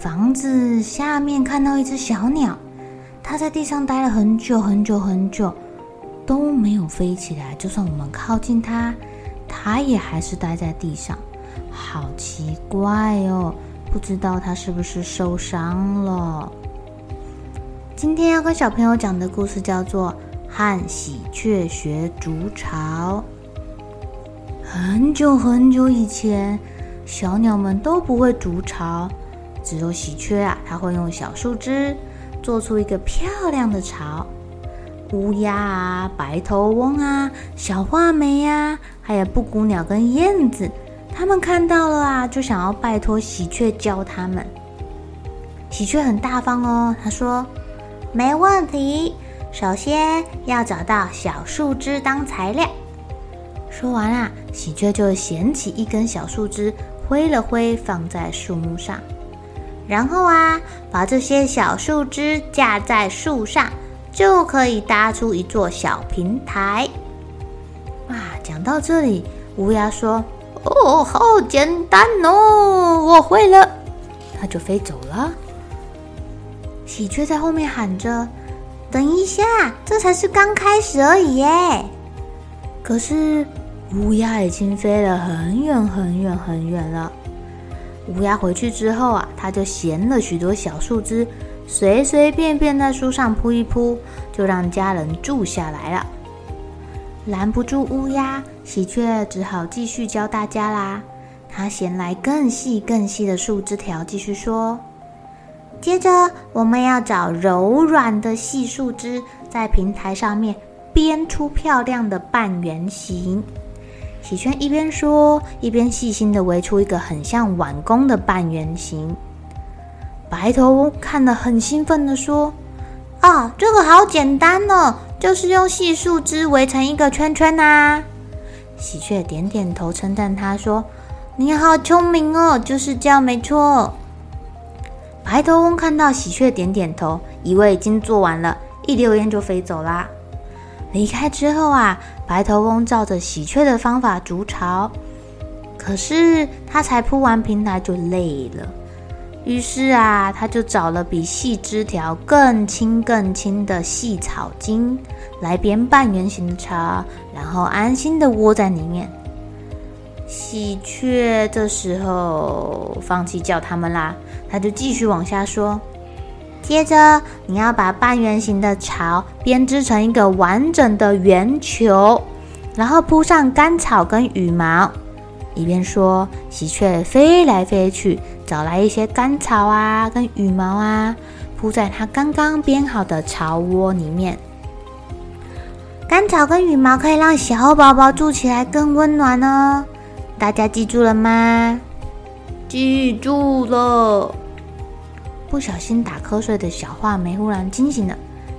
房子下面看到一只小鸟，它在地上待了很久很久很久，都没有飞起来。就算我们靠近它，它也还是待在地上，好奇怪哦！不知道它是不是受伤了？今天要跟小朋友讲的故事叫做。和喜鹊学筑巢。很久很久以前，小鸟们都不会筑巢，只有喜鹊啊，它会用小树枝做出一个漂亮的巢。乌鸦啊，白头翁啊，小画眉呀，还有布谷鸟跟燕子，他们看到了啊，就想要拜托喜鹊教他们。喜鹊很大方哦，他说：“没问题。”首先要找到小树枝当材料。说完啊，喜鹊就捡起一根小树枝，挥了挥，放在树木上。然后啊，把这些小树枝架在树上，就可以搭出一座小平台。哇，讲到这里，乌鸦说：“哦，好简单哦，我会了。”它就飞走了。喜鹊在后面喊着。等一下，这才是刚开始而已耶！可是乌鸦已经飞了很远很远很远了。乌鸦回去之后啊，它就衔了许多小树枝，随随便便在树上铺一铺，就让家人住下来了。拦不住乌鸦，喜鹊只好继续教大家啦。他衔来更细更细的树枝条，继续说。接着，我们要找柔软的细树枝，在平台上面编出漂亮的半圆形。喜鹊一边说，一边细心地围出一个很像碗弓的半圆形。白头翁看了很兴奋的说：“啊，这个好简单哦，就是用细树枝围成一个圈圈呐。”喜鹊点点头，称赞他说：“你好聪明哦，就是这样，没错。”白头翁看到喜鹊点点头，以为已经做完了，一溜烟就飞走啦。离开之后啊，白头翁照着喜鹊的方法筑巢，可是他才铺完平台就累了，于是啊，他就找了比细枝条更轻更轻的细草茎来编半圆形的巢，然后安心的窝在里面。喜鹊这时候放弃叫他们啦，他就继续往下说。接着你要把半圆形的巢编织成一个完整的圆球，然后铺上干草跟羽毛。一边说，喜鹊飞来飞去，找来一些干草啊跟羽毛啊，铺在它刚刚编好的巢窝里面。干草跟羽毛可以让小宝宝住起来更温暖哦。大家记住了吗？记住了。不小心打瞌睡的小画眉忽然惊醒了，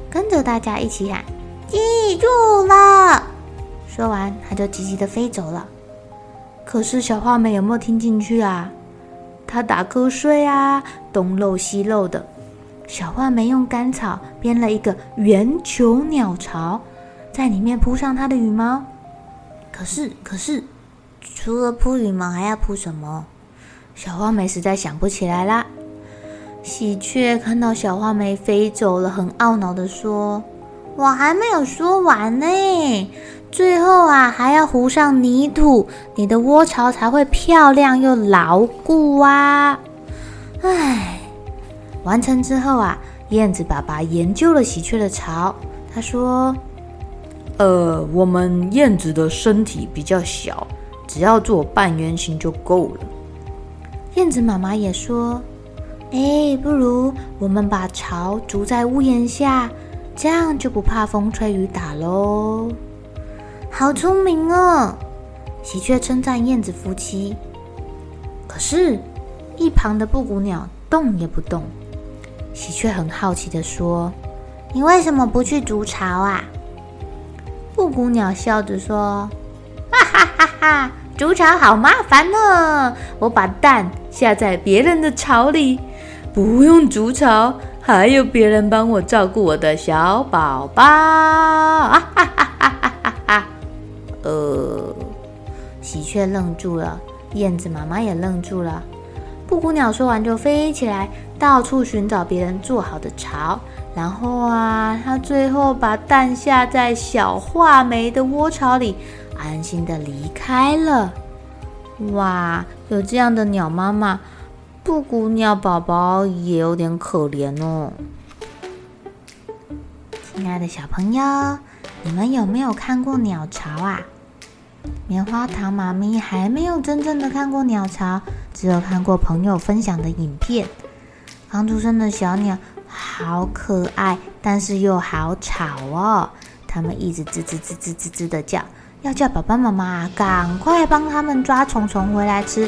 跟着大家一起喊：“记住了！”说完，他就急急的飞走了。可是小画眉有没有听进去啊？他打瞌睡啊，东漏西漏的。小画眉用干草编了一个圆球鸟巢，在里面铺上它的羽毛。可是，可是。除了铺羽毛，还要铺什么？小画眉实在想不起来啦。喜鹊看到小画眉飞走了，很懊恼地说：“我还没有说完呢，最后啊，还要糊上泥土，你的窝巢才会漂亮又牢固啊！”唉，完成之后啊，燕子爸爸研究了喜鹊的巢。他说：“呃，我们燕子的身体比较小，只要做半圆形就够了。”燕子妈妈也说：“哎，不如我们把巢筑在屋檐下，这样就不怕风吹雨打喽。”好聪明哦！喜鹊称赞燕子夫妻。可是，一旁的布谷鸟动也不动。喜鹊很好奇地说：“你为什么不去筑巢啊？”布谷鸟笑着说：“哈哈哈哈，筑巢好麻烦呢！我把蛋下在别人的巢里，不用筑巢，还有别人帮我照顾我的小宝宝。”啊哈哈哈哈哈哈！呃，喜鹊愣住了，燕子妈妈也愣住了。布谷鸟说完就飞起来，到处寻找别人做好的巢。然后啊，它最后把蛋下在小画眉的窝巢里，安心的离开了。哇，有这样的鸟妈妈，布谷鸟宝宝也有点可怜哦。亲爱的小朋友，你们有没有看过鸟巢啊？棉花糖妈咪还没有真正的看过鸟巢，只有看过朋友分享的影片。刚出生的小鸟好可爱，但是又好吵哦。它们一直吱吱吱吱吱吱的叫，要叫爸爸妈妈赶快帮它们抓虫虫回来吃，